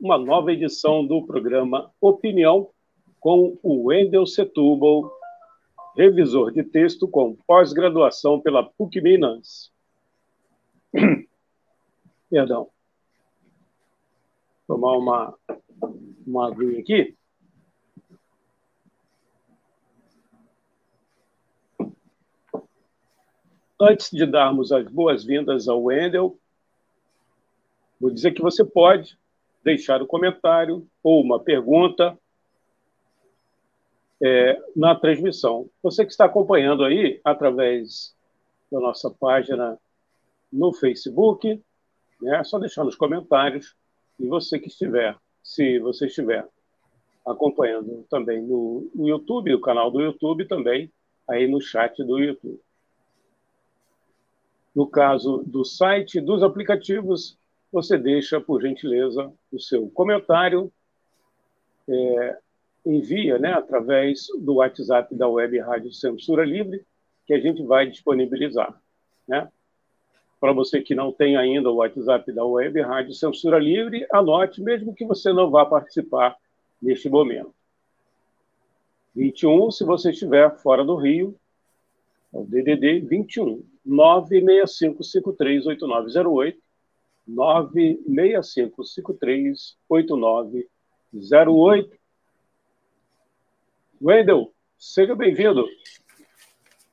uma nova edição do programa Opinião com o Wendel Setúbal, revisor de texto com pós-graduação pela PUC Minas. Perdão. Tomar uma, uma aguinha aqui. Antes de darmos as boas-vindas ao Wendel, vou dizer que você pode deixar um comentário ou uma pergunta é, na transmissão. Você que está acompanhando aí através da nossa página no Facebook, né, é só deixar nos comentários. E você que estiver, se você estiver acompanhando também no, no YouTube, o canal do YouTube também, aí no chat do YouTube. No caso do site, dos aplicativos, você deixa, por gentileza, o seu comentário, é, envia né, através do WhatsApp da Web Rádio Censura Livre, que a gente vai disponibilizar. Né? Para você que não tem ainda o WhatsApp da Web Rádio Censura Livre, anote, mesmo que você não vá participar neste momento. 21, se você estiver fora do Rio, é o DDD 21 965538908, 965538908. Wendel, seja bem-vindo.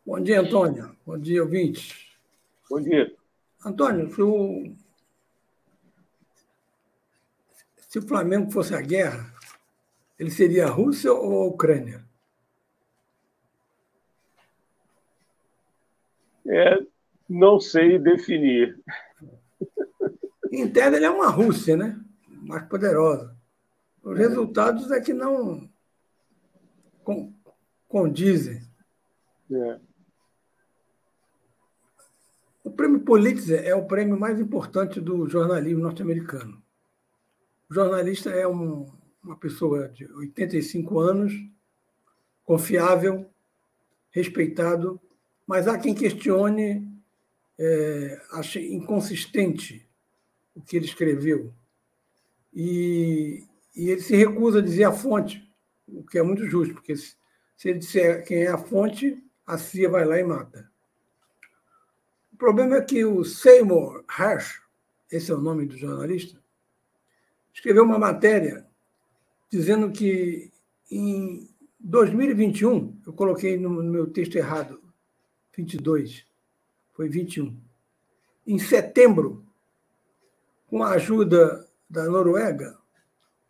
Bom dia, Antônio. Bom dia, ouvintes. Bom dia. Antônio, se o, se o Flamengo fosse a guerra, ele seria a Rússia ou a Ucrânia? É, não sei definir. Em tese, ele é uma Rússia, né? Mais poderosa. Os é. resultados é que não condizem. É. O prêmio Pulitzer é o prêmio mais importante do jornalismo norte-americano. O jornalista é um, uma pessoa de 85 anos, confiável, respeitado mas há quem questione, é, ache inconsistente o que ele escreveu. E, e, ele se recusa a dizer a fonte, o que é muito justo, porque se, se ele disser quem é a fonte, a CIA vai lá e mata. O problema é que o Seymour Hersh, esse é o nome do jornalista, escreveu uma matéria dizendo que em 2021, eu coloquei no meu texto errado, 22, foi 21. Em setembro, com a ajuda da Noruega,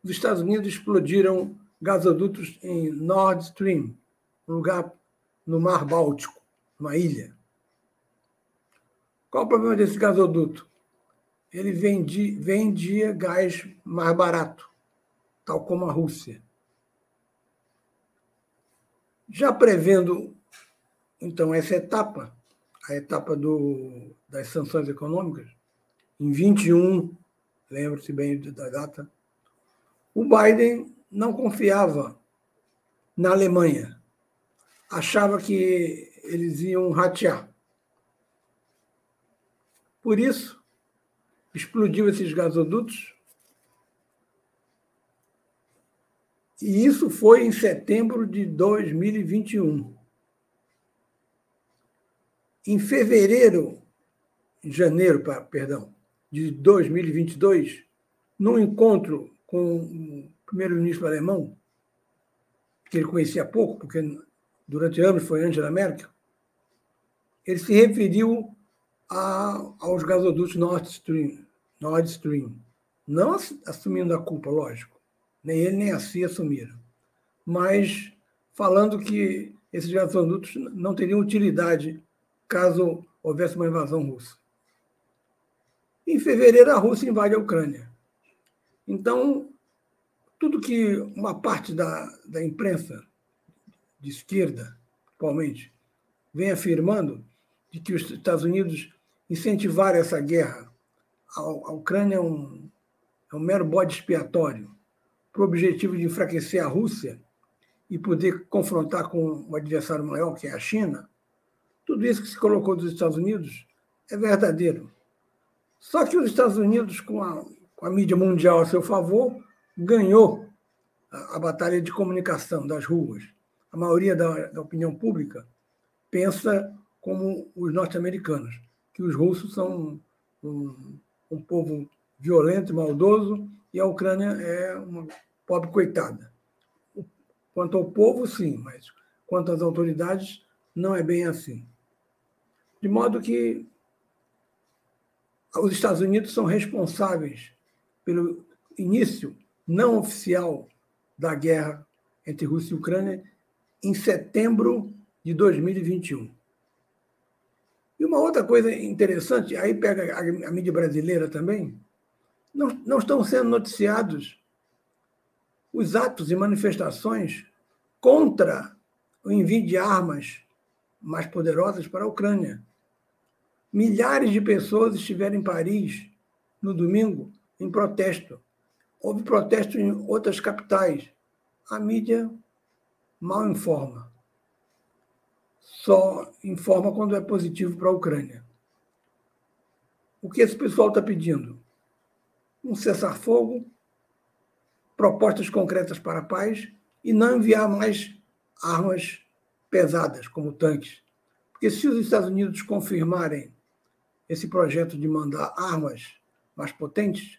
os Estados Unidos explodiram gasodutos em Nord Stream, um lugar no Mar Báltico, uma ilha. Qual o problema desse gasoduto? Ele vendia, vendia gás mais barato, tal como a Rússia. Já prevendo então, essa etapa, a etapa do, das sanções econômicas, em 21, lembre-se bem da data, o Biden não confiava na Alemanha. Achava que eles iam ratear. Por isso, explodiu esses gasodutos. E isso foi em setembro de 2021. Em fevereiro, em janeiro, perdão, de 2022, num encontro com o primeiro-ministro alemão, que ele conhecia pouco, porque durante anos foi Angela Merkel, ele se referiu a, aos gasodutos Nord Stream, Nord Stream, não assumindo a culpa, lógico, nem ele nem a CIA assumiram, mas falando que esses gasodutos não teriam utilidade caso houvesse uma invasão russa. Em fevereiro, a Rússia invade a Ucrânia. Então, tudo que uma parte da, da imprensa de esquerda, atualmente, vem afirmando de que os Estados Unidos incentivaram essa guerra. A, a Ucrânia é um, é um mero bode expiatório para o objetivo de enfraquecer a Rússia e poder confrontar com um adversário maior, que é a China. Tudo isso que se colocou dos Estados Unidos é verdadeiro. Só que os Estados Unidos, com a, com a mídia mundial a seu favor, ganhou a, a batalha de comunicação das ruas. A maioria da, da opinião pública pensa como os norte-americanos, que os russos são um, um povo violento e maldoso e a Ucrânia é uma pobre coitada. Quanto ao povo, sim, mas quanto às autoridades, não é bem assim. De modo que os Estados Unidos são responsáveis pelo início não oficial da guerra entre Rússia e Ucrânia em setembro de 2021. E uma outra coisa interessante, aí pega a, mídia brasileira também, não, não estão sendo noticiados os atos e manifestações contra o envio de armas mais poderosas para a Ucrânia. Milhares de pessoas estiveram em Paris no domingo em protesto. Houve protesto em outras capitais. A mídia mal informa. Só informa quando é positivo para a Ucrânia. O que esse pessoal está pedindo? Um cessar-fogo, propostas concretas para a paz e não enviar mais armas pesadas, como tanques. Porque se os Estados Unidos confirmarem esse projeto de mandar armas mais potentes,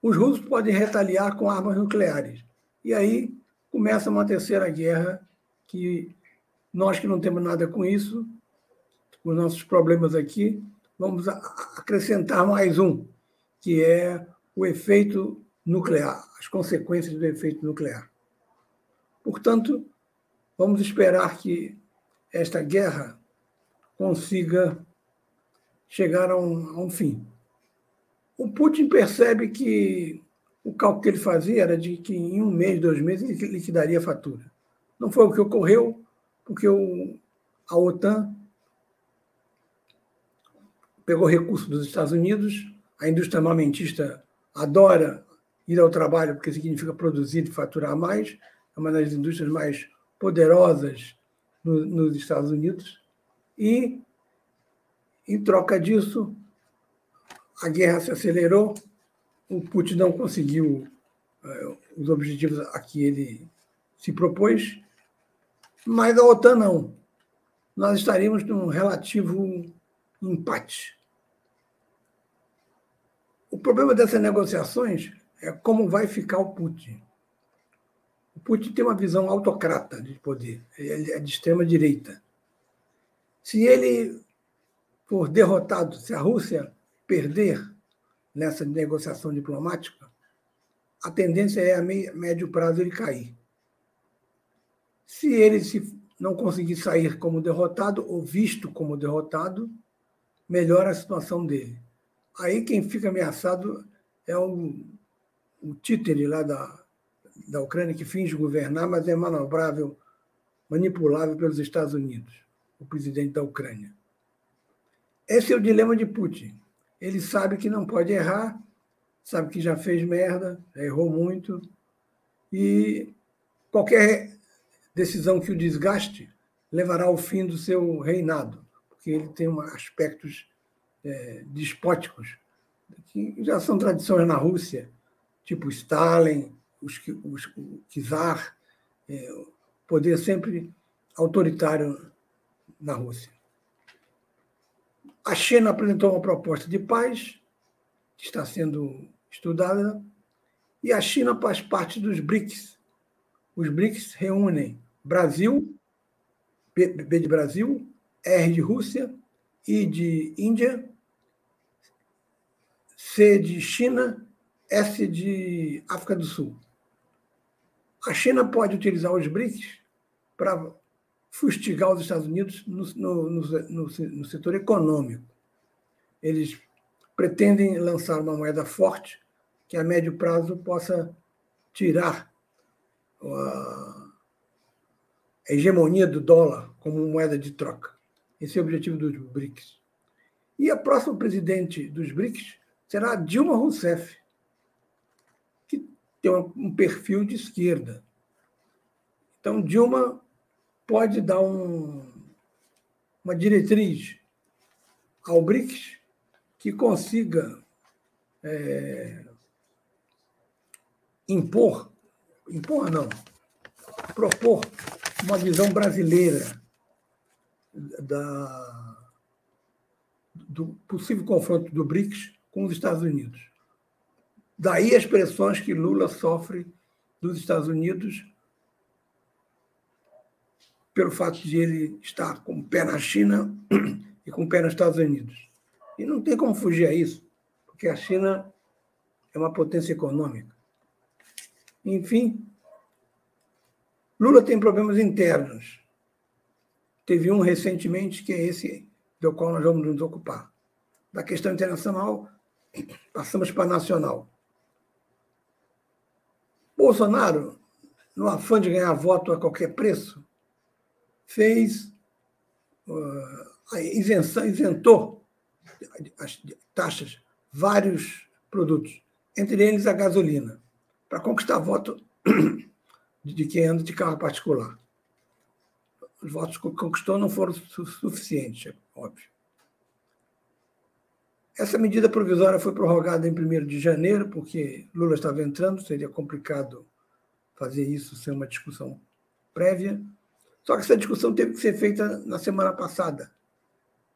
os russos podem retaliar com armas nucleares. E aí começa uma terceira guerra que nós que não temos nada com isso, com os nossos problemas aqui, vamos acrescentar mais um, que é o efeito nuclear, as consequências do efeito nuclear. Portanto, vamos esperar que esta guerra consiga chegar a um, a um fim. O Putin percebe que o cálculo que ele fazia era de que em um mês, dois meses, ele liquidaria a fatura. Não foi o que ocorreu, porque o, a OTAN pegou recursos dos Estados Unidos, a indústria armamentista adora ir ao trabalho porque significa produzir e faturar mais, é uma das indústrias mais poderosas no, nos Estados Unidos, e, em troca disso, a guerra se acelerou, o Putin não conseguiu uh, os objetivos a que ele se propôs, mas a OTAN não. Nós estaríamos num relativo empate. O problema dessas negociações é como vai ficar o Putin. O Putin tem uma visão autocrata de poder, ele é de extrema direita. Se ele for derrotado, se a Rússia perder nessa negociação diplomática, a tendência é a médio prazo ele cair. Se ele se não conseguir sair como derrotado ou visto como derrotado, melhora a situação dele. Aí quem fica ameaçado é o, o títere lá da, da Ucrânia que finge governar, mas é manobrável, manipulável pelos Estados Unidos, o presidente da Ucrânia. Esse é o dilema de Putin. Ele sabe que não pode errar, sabe que já fez merda, já errou muito, e qualquer decisão que o desgaste levará ao fim do seu reinado, porque ele tem aspectos é, despóticos que já são tradições na Rússia, tipo Stalin, os, os, o czar, é, poder sempre autoritário na Rússia. A China apresentou uma proposta de paz, que está sendo estudada, e a China faz parte dos BRICS. Os BRICS reúnem Brasil, B de Brasil, R de Rússia, I de Índia, C de China, S de África do Sul. A China pode utilizar os BRICS para fustigar os Estados Unidos no, no, no, no, setor econômico. Eles pretendem lançar uma moeda forte que a médio prazo possa tirar a hegemonia do dólar como moeda de troca. Esse é o objetivo dos BRICS. E a próxima presidente dos BRICS será Dilma Rousseff, que tem um perfil de esquerda. Então, Dilma pode dar um, uma diretriz ao BRICS que consiga é, impor, impor não, propor uma visão brasileira da, do possível confronto do BRICS com os Estados Unidos. Daí as pressões que Lula sofre dos Estados Unidos pelo fato de ele estar com o pé na China e com o pé nos Estados Unidos. E não tem como fugir a isso, porque a China é uma potência econômica. Enfim, Lula tem problemas internos. Teve um recentemente, que é esse do qual nós vamos nos ocupar. Da questão internacional, passamos para a nacional. Bolsonaro, no afã de ganhar voto a qualquer preço, fez uh, a isenção, isentou as taxas vários produtos, entre eles a gasolina, para conquistar voto de quem anda de carro particular. Os votos que conquistou não foram suficientes, é óbvio. Essa medida provisória foi prorrogada em 1 de janeiro, porque Lula estava entrando, seria complicado fazer isso sem uma discussão prévia. Só que essa discussão teve que ser feita na semana passada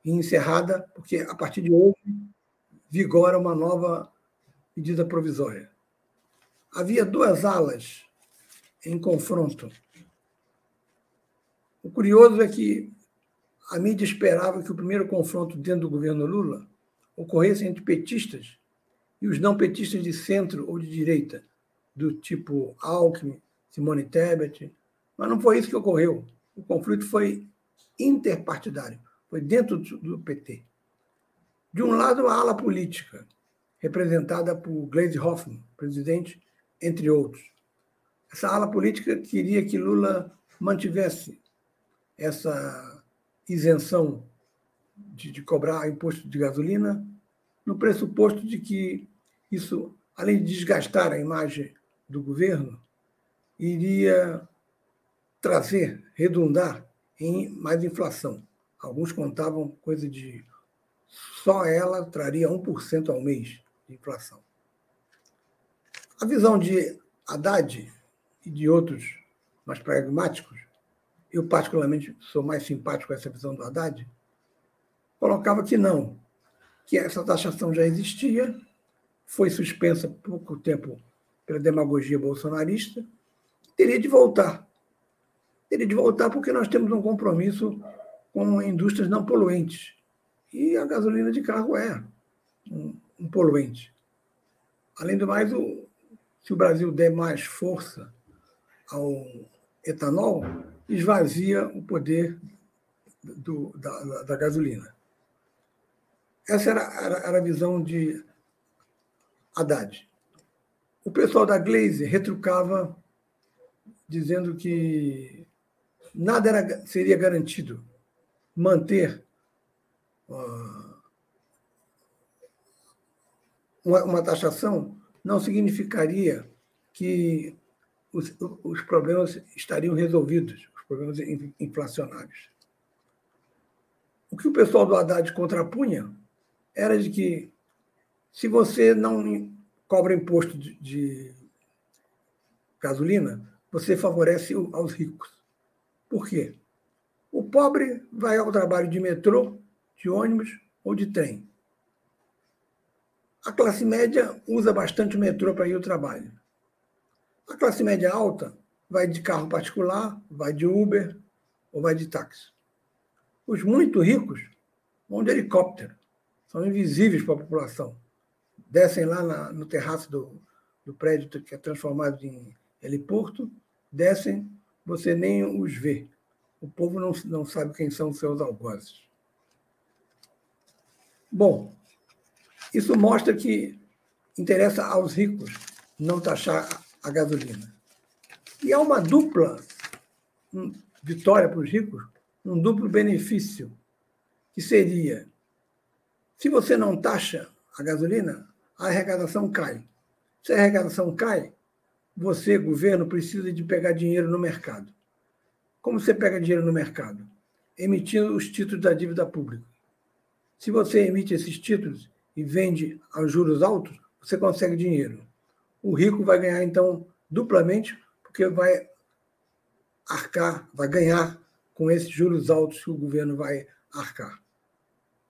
e encerrada, porque a partir de hoje vigora uma nova medida provisória. Havia duas alas em confronto. O curioso é que a mídia esperava que o primeiro confronto dentro do governo Lula ocorresse entre petistas e os não petistas de centro ou de direita, do tipo Alckmin, Simone Tebet, mas não foi isso que ocorreu o conflito foi interpartidário, foi dentro do PT. De um lado, a ala política, representada por Gleisi Hoffmann, presidente, entre outros. Essa ala política queria que Lula mantivesse essa isenção de, de cobrar imposto de gasolina, no pressuposto de que isso, além de desgastar a imagem do governo, iria trazer, redundar em mais inflação. Alguns contavam coisa de só ela traria 1% ao mês de inflação. A visão de Haddad e de outros mais pragmáticos, eu particularmente sou mais simpático com essa visão do Haddad, colocava que não, que essa taxação já existia, foi suspensa pouco tempo pela demagogia bolsonarista, teria de voltar teria de voltar porque nós temos um compromisso com indústrias não poluentes. E a gasolina de carro é um, poluente. Além do mais, o, se o Brasil der mais força ao etanol, esvazia o poder do, da, da, gasolina. Essa era, era, era, a visão de Haddad. O pessoal da Glaze retrucava dizendo que nada era, seria garantido. Manter uma, uma taxação não significaria que os, os problemas estariam resolvidos, os problemas inflacionários. O que o pessoal do Haddad contrapunha era de que se você não cobra imposto de, de gasolina, você favorece aos ricos. Por quê? O pobre vai ao trabalho de metrô, de ônibus ou de trem. A classe média usa bastante o metrô para ir ao trabalho. A classe média alta vai de carro particular, vai de Uber ou vai de táxi. Os muito ricos vão de helicóptero, são invisíveis para a população. Descem lá na, no terraço do, do prédio que é transformado em heliporto, descem você nem os vê. O povo não, não sabe quem são seus algozes. Bom, isso mostra que interessa aos ricos não taxar a gasolina. E há uma dupla vitória para os ricos, um duplo benefício, que seria: se você não taxa a gasolina, a arrecadação cai. Se a arrecadação cai, você, governo, precisa de pegar dinheiro no mercado. Como você pega dinheiro no mercado? Emitindo os títulos da dívida pública. Se você emite esses títulos e vende a juros altos, você consegue dinheiro. O rico vai ganhar, então, duplamente, porque vai arcar, vai ganhar com esses juros altos que o governo vai arcar.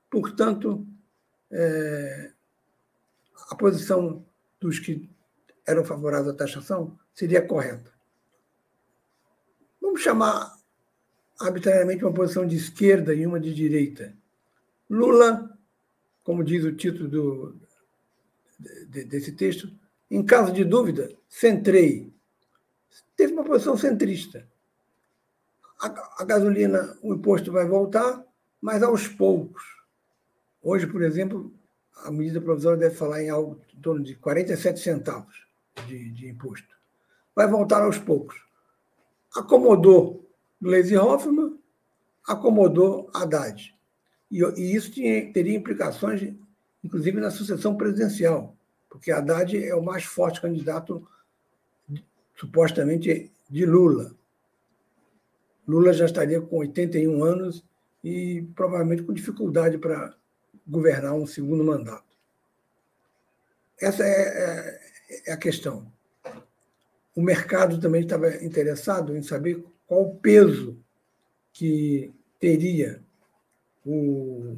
Portanto, é, a posição dos que eram favoráveis à taxação seria correta. Vamos chamar arbitrariamente uma posição de esquerda e uma de direita. Lula, como diz o título do, de, desse texto, em caso de dúvida, centrei. Teve uma posição centrista. A, a gasolina, o imposto vai voltar, mas aos poucos. Hoje, por exemplo, a medida provisória deve falar em algo em torno de 47 centavos de, de imposto. Vai voltar aos poucos. Acomodou Gleisi Hoffmann, acomodou Haddad. E, e isso tinha, teria implicações, inclusive, na sucessão presidencial, porque Haddad é o mais forte candidato, supostamente, de Lula. Lula já estaria com 81 anos e provavelmente com dificuldade para governar um segundo mandato. Essa é, é, a questão. O mercado também estava interessado em saber qual o peso que teria o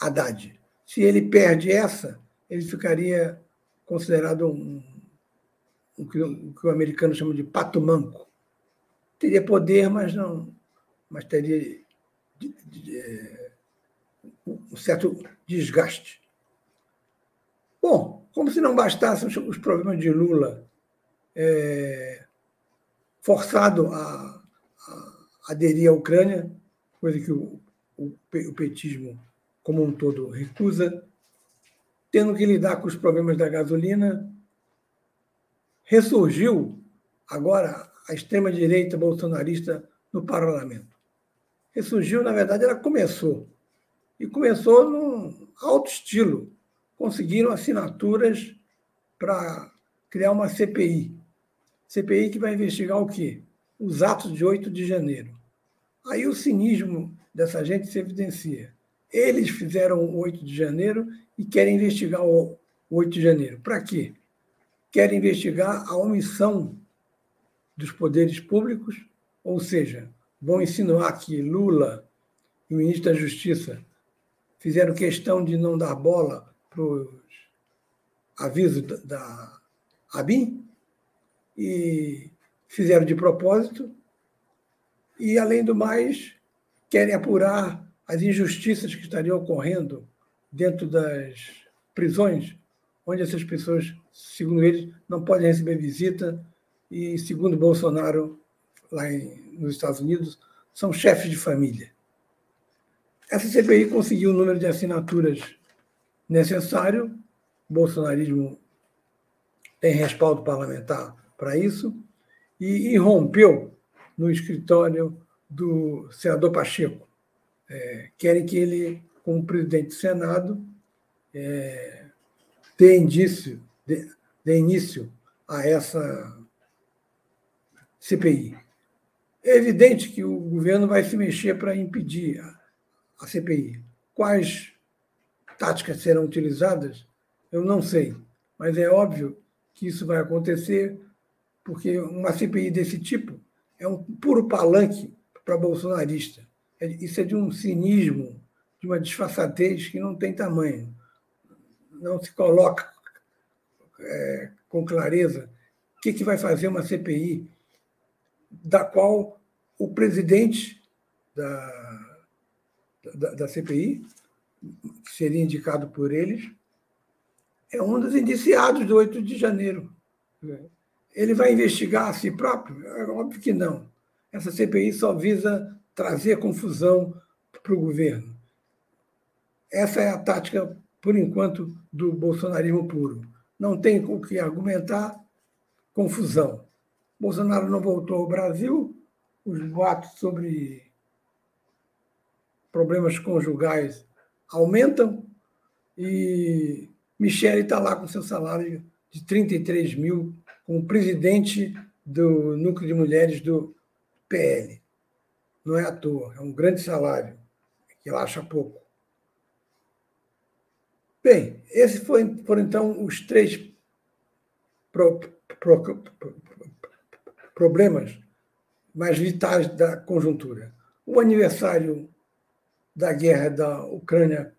Haddad. Se ele perde essa, ele ficaria considerado um, um, um que o americano chama de pato manco. Teria poder, mas não, mas teria de, de, de, é, um certo desgaste. Bom, como se não bastassem os problemas de Lula é, forçado a, a, aderir à Ucrânia, coisa que o, o, o petismo como um todo recusa, tendo que lidar com os problemas da gasolina, ressurgiu agora a extrema-direita bolsonarista no parlamento. Ressurgiu, na verdade, ela começou. E começou num alto estilo. Conseguiram assinaturas para criar uma CPI. CPI que vai investigar o quê? Os atos de 8 de janeiro. Aí o cinismo dessa gente se evidencia. Eles fizeram o 8 de janeiro e querem investigar o 8 de janeiro. Para quê? Querem investigar a omissão dos poderes públicos, ou seja, vão insinuar que Lula e o ministro da Justiça fizeram questão de não dar bola para os avisos da ABIN e fizeram de propósito. E, além do mais, querem apurar as injustiças que estariam ocorrendo dentro das prisões, onde essas pessoas, segundo eles, não podem receber visita e, segundo Bolsonaro, lá em, nos Estados Unidos, são chefes de família. Essa CPI conseguiu o número de assinaturas necessário, o bolsonarismo tem respaldo parlamentar para isso, e irrompeu no escritório do senador Pacheco. É, querem que ele como presidente do Senado, é, dê, indício, dê, dê início a essa CPI. É evidente que o governo vai se mexer para impedir a, a CPI. Quais táticas serão utilizadas, eu não sei, mas é óbvio que isso vai acontecer, porque uma CPI desse tipo é um puro palanque para bolsonarista. É, isso é de um cinismo de uma disfarçatez que não tem tamanho. Não se coloca é, com clareza o que, que vai fazer uma CPI da qual o presidente da, da, da CPI, que seria indicado por eles, é um dos indiciados do 8 de janeiro. Ele vai investigar a si próprio? É óbvio que não. Essa CPI só visa trazer confusão para o governo. Essa é a tática, por enquanto, do bolsonarismo puro. Não tem o que argumentar, confusão. Bolsonaro não voltou ao Brasil, os boatos sobre problemas conjugais aumentam e Michele está lá com seu salário de 33 mil, como presidente do núcleo de mulheres do PL. Não é à toa, é um grande salário, que ela acha pouco. Bem, esses foram, então os três pro, pro, pro, problemas mais vitais da conjuntura. O aniversário da guerra da Ucrânia,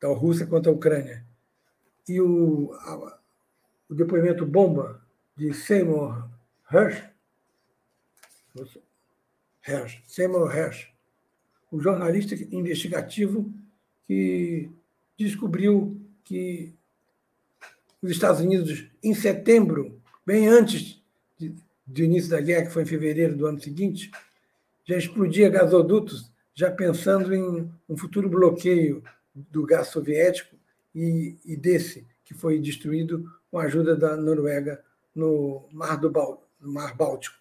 da Rússia contra a Ucrânia, e o, a, o depoimento bomba de Seymour Hersh, Hersh, Seymour Hersh, o jornalista investigativo que descobriu que os Estados Unidos, em setembro, bem antes do início da guerra, que foi em fevereiro do ano seguinte, já explodia gasodutos, já pensando em um futuro bloqueio do gás soviético e, e desse que foi destruído com a ajuda da Noruega no Mar, do no Mar Báltico.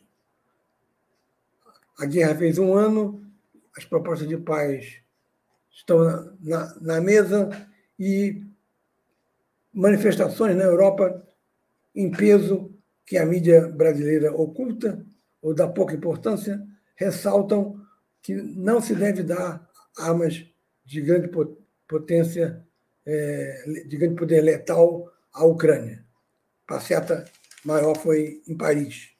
A guerra fez um ano, as propostas de paz estão na, na, na mesa e manifestações na Europa em peso que a mídia brasileira oculta ou dá pouca importância, ressaltam que não se deve dar armas de grande potência, é, de grande poder letal à Ucrânia. A passeata maior foi em Paris.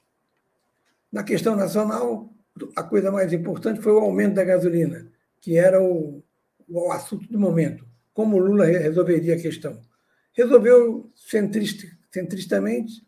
Na questão nacional, a coisa mais importante foi o aumento da gasolina, que era o, o assunto do momento. Como Lula resolveria a questão? Resolveu centristicamente,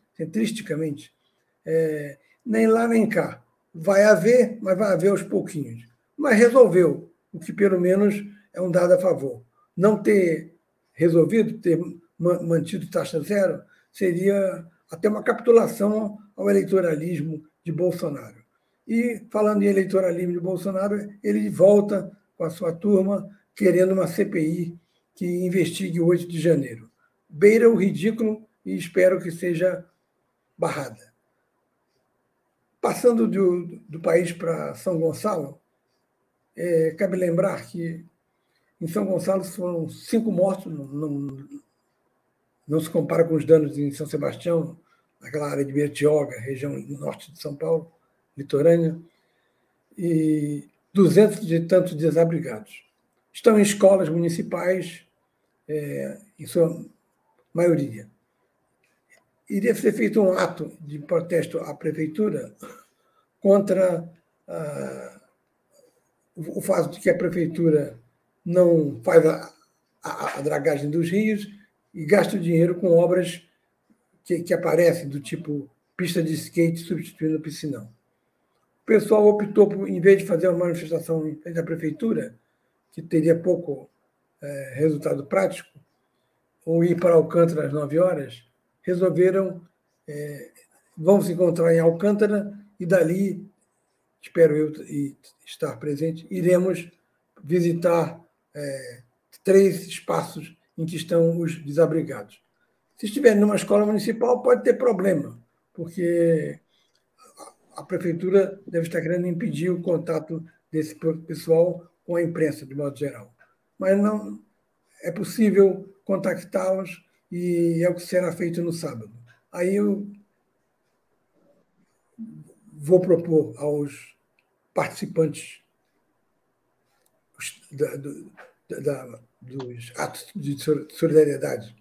é, nem lá nem cá. Vai haver, mas vai haver aos pouquinhos. Mas resolveu, o que pelo menos é um dado a favor. Não ter resolvido, ter mantido taxa zero, seria até uma capitulação ao eleitoralismo de Bolsonaro. E, falando em eleitoralismo de Bolsonaro, ele volta com a sua turma querendo uma CPI que investigue o 8 de janeiro. Beira o ridículo e espero que seja barrada. Passando do, do país para São Gonçalo, é, cabe lembrar que em São Gonçalo foram cinco mortos, não, não, não, se compara com os danos em São Sebastião, naquela área de Bertioga, região norte de São Paulo, litorânea, e duzentos de tantos desabrigados. Estão em escolas municipais, é, em sua maioria. Iria ser feito um ato de protesto à prefeitura contra ah, o fato de que a prefeitura não faz a, a, a dragagem dos rios e gasta o dinheiro com obras que, que aparecem do tipo pista de skate substituindo o piscinão. O pessoal optou por, em vez de fazer uma manifestação à prefeitura, que teria pouco é, resultado prático, ou ir para Alcântara às 9 horas, resolveram, é, se encontrar em Alcântara e dali, espero eu estar presente, iremos visitar é, três espaços em que estão os desabrigados. Se estiver numa escola municipal, pode ter problema, porque a prefeitura deve estar querendo impedir o contato desse pessoal com a imprensa, de modo geral. Mas não é possível contactá-los e é o que será feito no sábado. Aí eu vou propor aos participantes da, do, da, dos atos de solidariedade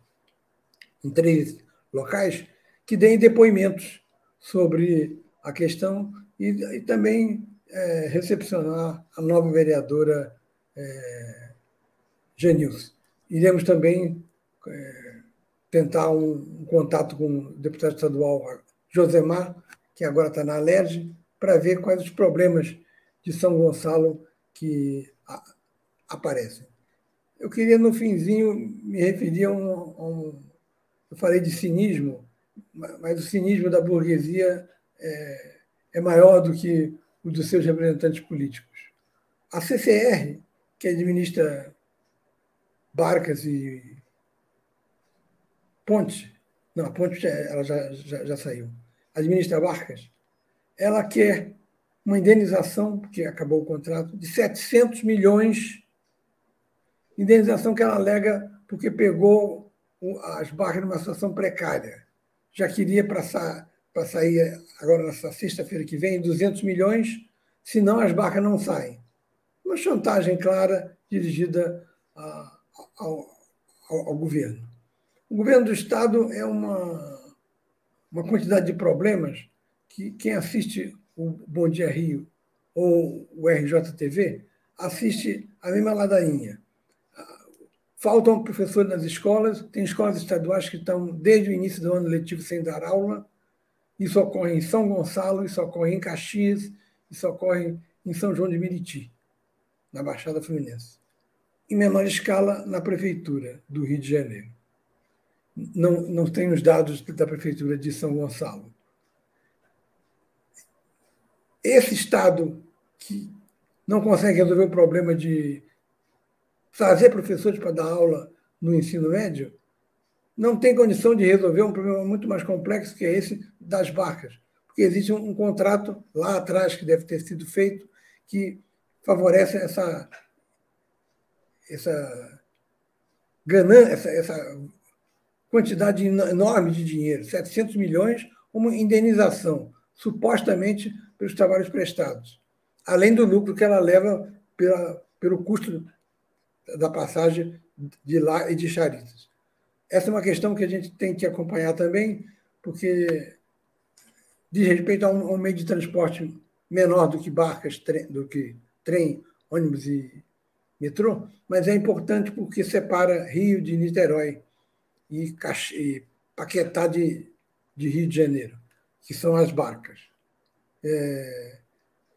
em três locais que deem depoimentos sobre a questão e, e também é, recepcionar a nova vereadora é, Genilson. Iremos também é, tentar um, um, contato com o deputado estadual Josemar, que agora está na Alerj, para ver quais os problemas de São Gonçalo que aparecem. Eu queria, no finzinho, me referir a um, a um, Eu falei de cinismo, mas o cinismo da burguesia é, é maior do que o dos seus representantes políticos. A CCR, que administra barcas e pontes, não, a ponte ela já, já, já saiu, administra barcas, ela quer uma indenização, porque acabou o contrato, de 700 milhões, indenização que ela alega porque pegou as barras numa situação precária. Já queria para sair agora nessa sexta-feira que vem 200 milhões, senão as barcas não saem. Uma chantagem clara dirigida a, ao, ao, ao, governo. O governo do Estado é uma, uma quantidade de problemas que quem assiste o Bom Dia Rio ou o RJTV assiste a mesma ladainha. Faltam professores nas escolas, tem escolas estaduais que estão desde o início do ano letivo sem dar aula. Isso ocorre em São Gonçalo, isso ocorre em Caxias, isso ocorre em São João de Meriti, na Baixada Fluminense. Em menor escala, na Prefeitura do Rio de Janeiro. Não, não tenho os dados da Prefeitura de São Gonçalo. Esse Estado que não consegue resolver o problema de trazer professores para dar aula no ensino médio, não tem condição de resolver um problema muito mais complexo que é esse das barcas. Porque existe um, contrato lá atrás que deve ter sido feito que favorece essa, essa ganância, essa, essa quantidade enorme de dinheiro, 700 milhões, como indenização, supostamente pelos trabalhos prestados, além do lucro que ela leva pela, pelo custo da passagem de lá e de Charitas. Essa é uma questão que a gente tem que acompanhar também, porque diz respeito a um, meio de transporte menor do que barcas, do que trem, ônibus e metrô, mas é importante porque separa Rio de Niterói e, e Paquetá de, de Rio de Janeiro, que são as barcas. É,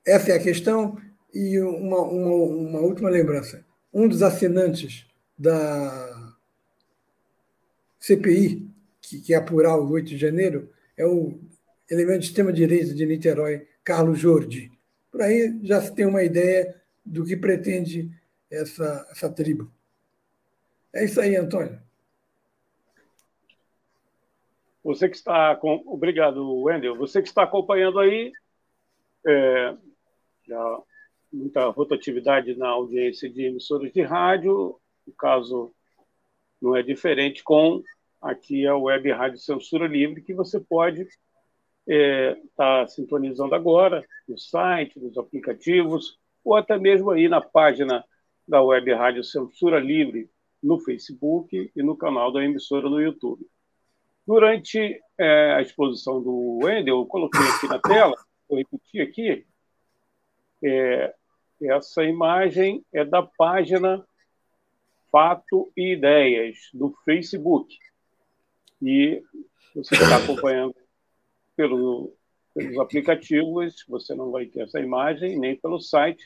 essa é a questão. E uma, uma, uma última lembrança um dos assinantes da CPI, que quer apurar o 8 de janeiro, é o elemento de extrema-direita de Niterói, Carlos Jordi. Por aí já se tem uma ideia do que pretende essa, essa tribo. É isso aí, Antônio. Você que está com... Obrigado, Wendel. Você que está acompanhando aí, é, muita rotatividade na audiência de emissoras de rádio, o caso não é diferente com aqui a Web Rádio Censura Livre, que você pode estar é, tá sintonizando agora no site, nos aplicativos, ou até mesmo aí na página da Web Rádio Censura Livre no Facebook e no canal da emissora no YouTube. Durante é, a exposição do Wendel, eu coloquei aqui na tela, vou repetir aqui, é, essa imagem é da página Fato e Ideias do Facebook. E você está acompanhando pelo, pelos aplicativos, você não vai ter essa imagem, nem pelo site.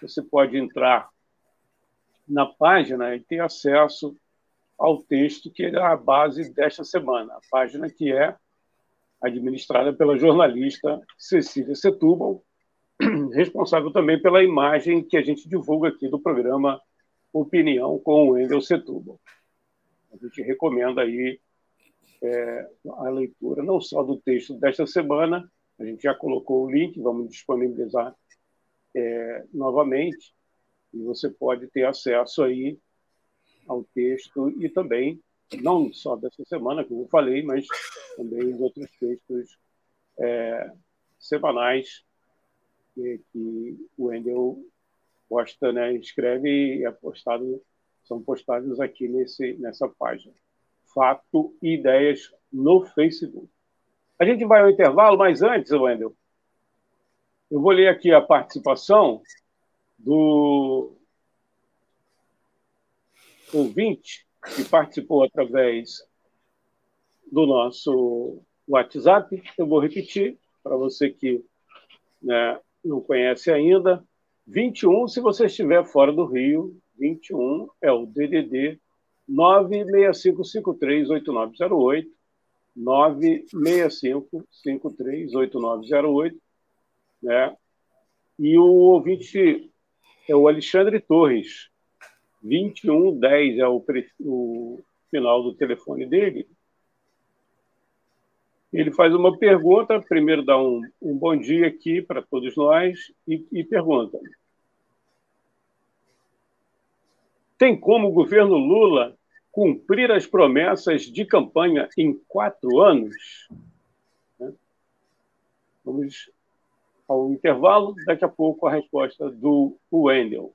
Você pode entrar na página e ter acesso ao texto que é a base desta semana, a página que é administrada pela jornalista Cecília Setúbal, responsável também pela imagem que a gente divulga aqui do programa Opinião com o Wendel Setúbal. A gente recomenda aí é, a leitura não só do texto desta semana, a gente já colocou o link, vamos disponibilizar é, novamente, e você pode ter acesso aí ao texto e também, não só dessa semana, como eu falei, mas também os outros textos é, semanais que, que o Wendel posta, né, escreve e é postado, são postados aqui nesse, nessa página. Fato e ideias no Facebook. A gente vai ao intervalo, mas antes, Wendel, eu vou ler aqui a participação do ouvinte que participou através do nosso WhatsApp. Eu vou repetir para você que né, não conhece ainda, 21, se você estiver fora do Rio, 21 é o DDD 965538908, 965538908, né? E o ouvinte é o Alexandre Torres, 2110 é o, o final do telefone dele. Ele faz uma pergunta, primeiro dá um, um bom dia aqui para todos nós e, e pergunta: Tem como o governo Lula cumprir as promessas de campanha em quatro anos? Né? Vamos ao intervalo, daqui a pouco a resposta do Wendel.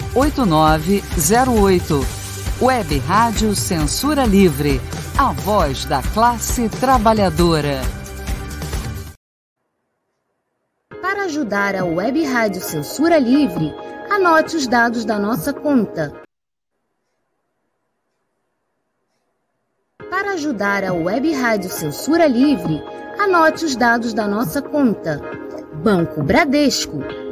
8908. Web Rádio Censura Livre. A voz da classe trabalhadora. Para ajudar a Web Rádio Censura Livre, anote os dados da nossa conta. Para ajudar a Web Rádio Censura Livre, anote os dados da nossa conta. Banco Bradesco,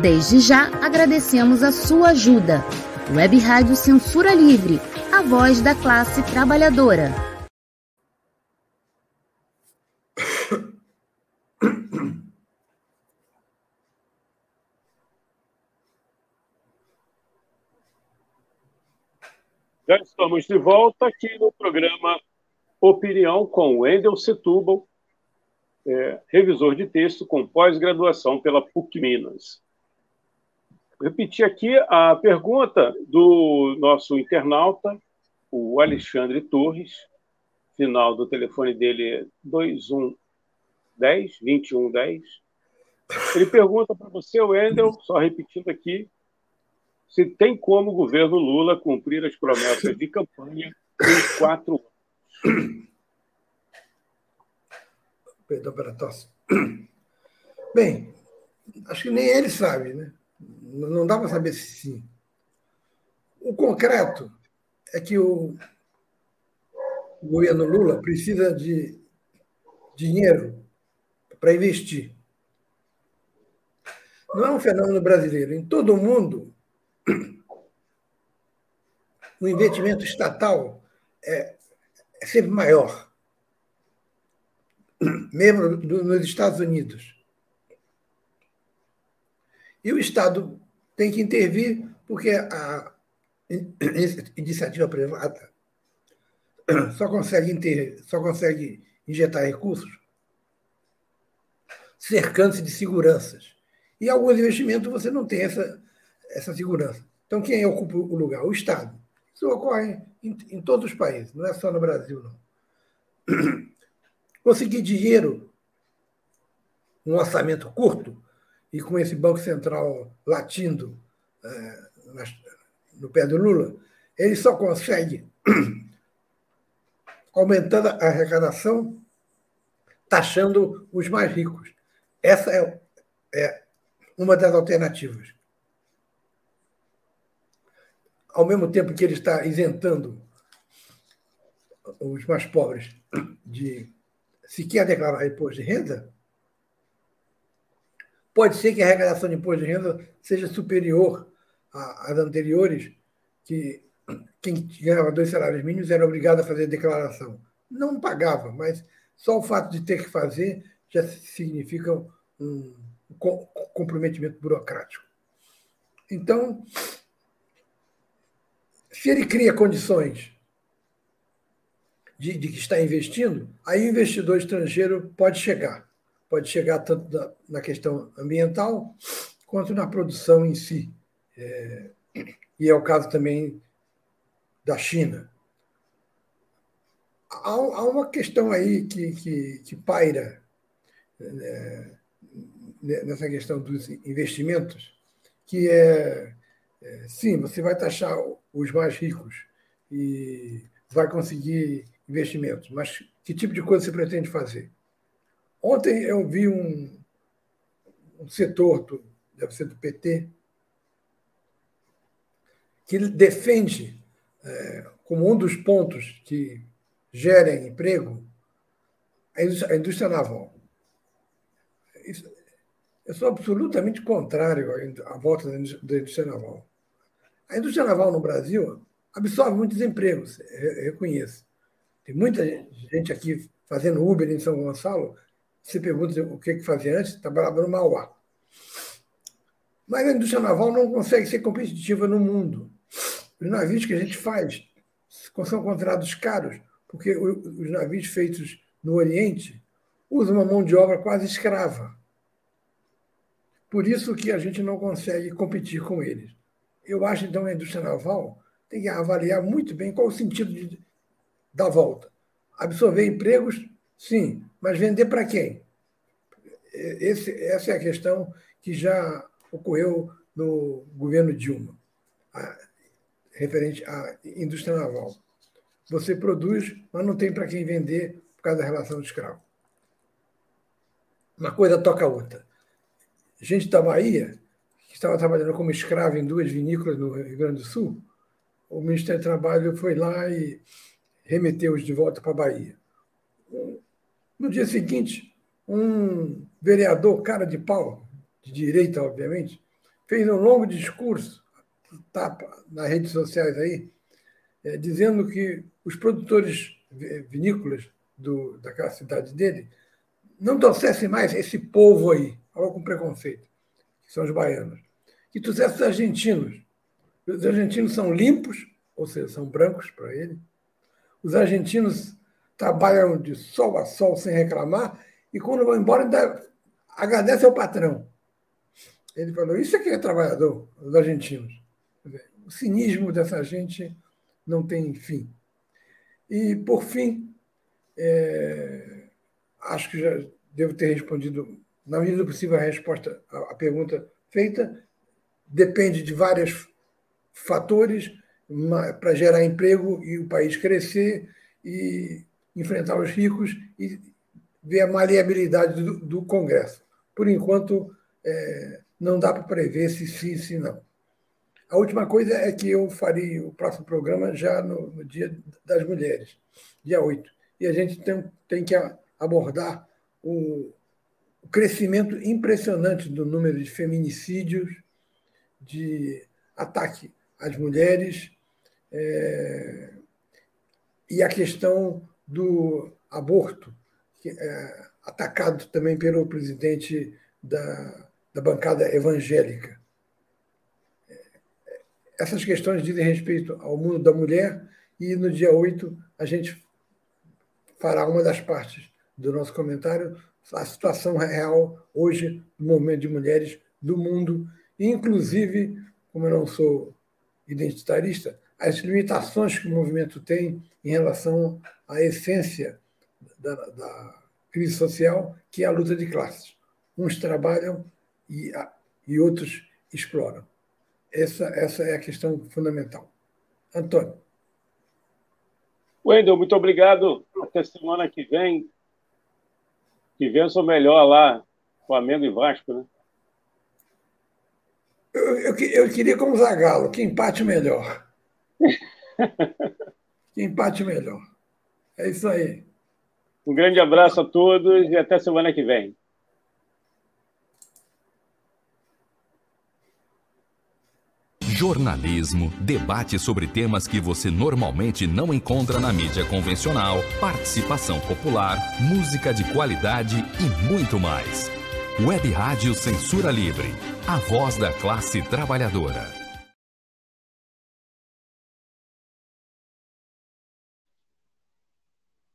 Desde já agradecemos a sua ajuda. Web Rádio Censura Livre, a voz da classe trabalhadora. Já estamos de volta aqui no programa Opinião com Wendel Setúbal, é, revisor de texto com pós-graduação pela PUC Minas. Repetir aqui a pergunta do nosso internauta, o Alexandre Torres, final do telefone dele é 2110, 2110. Ele pergunta para você, Wendel, só repetindo aqui, se tem como o governo Lula cumprir as promessas de campanha em quatro anos. Perdão pela tosse. Bem, acho que nem ele sabe, né? Não dá para saber se sim. O concreto é que o, governo Lula precisa de dinheiro para investir. Não é um fenômeno brasileiro. Em todo o mundo, o investimento estatal é, é sempre maior, mesmo nos Estados Unidos. E o Estado tem que intervir, porque a iniciativa privada só consegue, inter, só consegue injetar recursos cercando-se de seguranças. E alguns investimentos você não tem essa, essa segurança. Então, quem ocupa o lugar? O Estado. Isso ocorre em, em todos os países, não é só no Brasil, não. Conseguir dinheiro, um orçamento curto, e com esse Banco Central latindo é, no pé do Lula, ele só consegue, aumentando a arrecadação, taxando os mais ricos. Essa é, é uma das alternativas ao mesmo tempo que ele está isentando os mais pobres de sequer declarar imposto de renda, pode ser que a arrecadação de imposto de renda seja superior às anteriores, que quem ganhava dois salários mínimos era obrigado a fazer declaração. não pagava, mas só o fato de ter que fazer já significa um comprometimento burocrático. Então, se ele cria condições de, de, que está investindo, aí o investidor estrangeiro pode chegar. Pode chegar tanto na, na questão ambiental quanto na produção em si. É, e é o caso também da China. Há, há uma questão aí que, que, que paira né, nessa questão dos investimentos, que é, é, sim, você vai taxar os mais ricos e vai conseguir investimentos, mas que tipo de coisa você pretende fazer? Ontem eu vi um, um setor, do, deve ser do PT, que defende é, como um dos pontos que gerem emprego a indústria, a indústria naval. Isso, eu sou absolutamente contrário à volta da indústria naval. A indústria naval no Brasil absorve muitos empregos, reconheço. Tem muita gente aqui fazendo Uber em São Gonçalo. Você pergunta o que, que fazia antes, trabalhava no Mauá. Mas a indústria naval não consegue ser competitiva no mundo. Os navios que a gente faz são contratos caros, porque os navios feitos no Oriente usam uma mão de obra quase escrava. Por isso que a gente não consegue competir com eles. Eu acho, então, que a indústria naval tem que avaliar muito bem qual o sentido de, da volta. Absorver empregos, sim, mas vender para quem? Esse, essa é a questão que já ocorreu no governo Dilma, a, referente à indústria naval. Você produz, mas não tem para quem vender por causa da relação de escravo. Uma coisa toca a outra. Gente da Bahia, que estava trabalhando como escravo em duas vinícolas no Rio Grande do Sul, o Ministério do Trabalho foi lá e remeteu-os de volta para a Bahia. No dia seguinte, um vereador, cara de pau, de direita, obviamente, fez um longo discurso, tá nas redes sociais aí, é, dizendo que os produtores vinícolas do, daquela cidade dele não trouxessem mais esse povo aí, falou com preconceito, que são os baianos, que trouxessem os argentinos. Os argentinos são limpos, ou seja, são brancos para ele, os argentinos trabalham de sol a sol sem reclamar e quando vão embora ainda agradece ao patrão. Ele falou: Isso aqui é trabalhador, os argentinos. O cinismo dessa gente não tem fim. E, por fim, é, acho que já devo ter respondido, na medida do possível, a resposta à pergunta feita. Depende de vários fatores para gerar emprego e o país crescer e enfrentar os ricos e ver a maleabilidade do, do Congresso. Por enquanto, é, não dá para prever se sim, se não. A última coisa é que eu farei o próximo programa já no, no Dia das Mulheres, dia 8. E a gente tem, tem que abordar o, o crescimento impressionante do número de feminicídios, de ataque às mulheres é, e a questão do aborto, que, é, atacado também pelo presidente da, da bancada evangélica. Essas questões dizem respeito ao mundo da mulher, e no dia 8 a gente fará uma das partes do nosso comentário, a situação real hoje no momento de mulheres do mundo, inclusive, como eu não sou identitarista, as limitações que o movimento tem em relação à essência da, da crise social, que é a luta de classes. Uns trabalham e, e outros exploram. Essa, essa é a questão fundamental. Antônio. Wendel, muito obrigado. Até semana que vem. Que vença o melhor lá, Flamengo e Vasco, né? Eu, eu, eu queria como Zagalo, que empate melhor. Que empate melhor. É isso aí. Um grande abraço a todos e até semana que vem. Jornalismo, debate sobre temas que você normalmente não encontra na mídia convencional, participação popular, música de qualidade e muito mais. Web Rádio Censura Livre, a voz da classe trabalhadora.